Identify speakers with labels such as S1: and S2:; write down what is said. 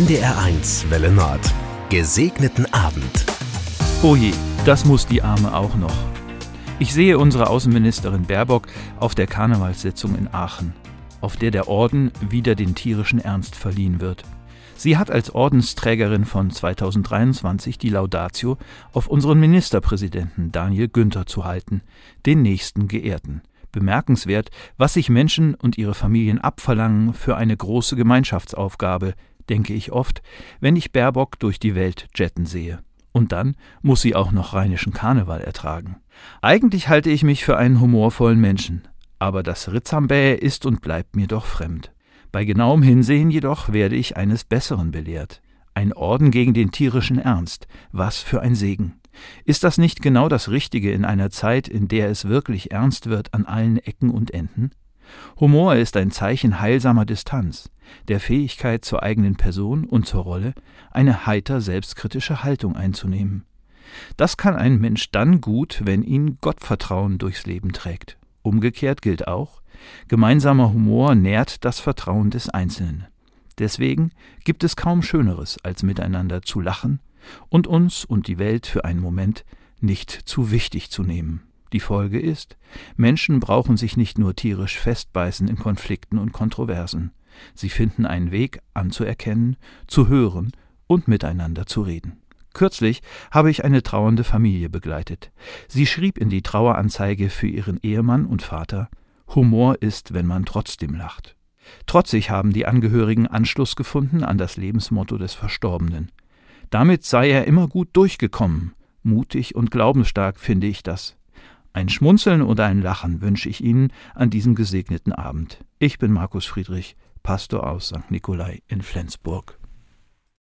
S1: NDR1 Welle Nord. Gesegneten Abend.
S2: Oh je, das muss die Arme auch noch. Ich sehe unsere Außenministerin Baerbock auf der Karnevalssitzung in Aachen, auf der der Orden wieder den tierischen Ernst verliehen wird. Sie hat als Ordensträgerin von 2023 die Laudatio auf unseren Ministerpräsidenten Daniel Günther zu halten, den nächsten Geehrten. Bemerkenswert, was sich Menschen und ihre Familien abverlangen für eine große Gemeinschaftsaufgabe, denke ich oft, wenn ich Baerbock durch die Welt jetten sehe. Und dann muss sie auch noch rheinischen Karneval ertragen. Eigentlich halte ich mich für einen humorvollen Menschen, aber das Ritzambäh ist und bleibt mir doch fremd. Bei genauem Hinsehen jedoch werde ich eines Besseren belehrt. Ein Orden gegen den tierischen Ernst, was für ein Segen. Ist das nicht genau das Richtige in einer Zeit, in der es wirklich ernst wird an allen Ecken und Enden? Humor ist ein Zeichen heilsamer Distanz, der Fähigkeit zur eigenen Person und zur Rolle, eine heiter selbstkritische Haltung einzunehmen. Das kann ein Mensch dann gut, wenn ihn Gottvertrauen durchs Leben trägt. Umgekehrt gilt auch, gemeinsamer Humor nährt das Vertrauen des Einzelnen. Deswegen gibt es kaum Schöneres, als miteinander zu lachen und uns und die Welt für einen Moment nicht zu wichtig zu nehmen. Die Folge ist, Menschen brauchen sich nicht nur tierisch festbeißen in Konflikten und Kontroversen. Sie finden einen Weg anzuerkennen, zu hören und miteinander zu reden. Kürzlich habe ich eine trauernde Familie begleitet. Sie schrieb in die Traueranzeige für ihren Ehemann und Vater Humor ist, wenn man trotzdem lacht. Trotzig haben die Angehörigen Anschluss gefunden an das Lebensmotto des Verstorbenen. Damit sei er immer gut durchgekommen. Mutig und glaubensstark finde ich das. Ein Schmunzeln oder ein Lachen wünsche ich Ihnen an diesem gesegneten Abend. Ich bin Markus Friedrich, Pastor aus St. Nikolai in Flensburg.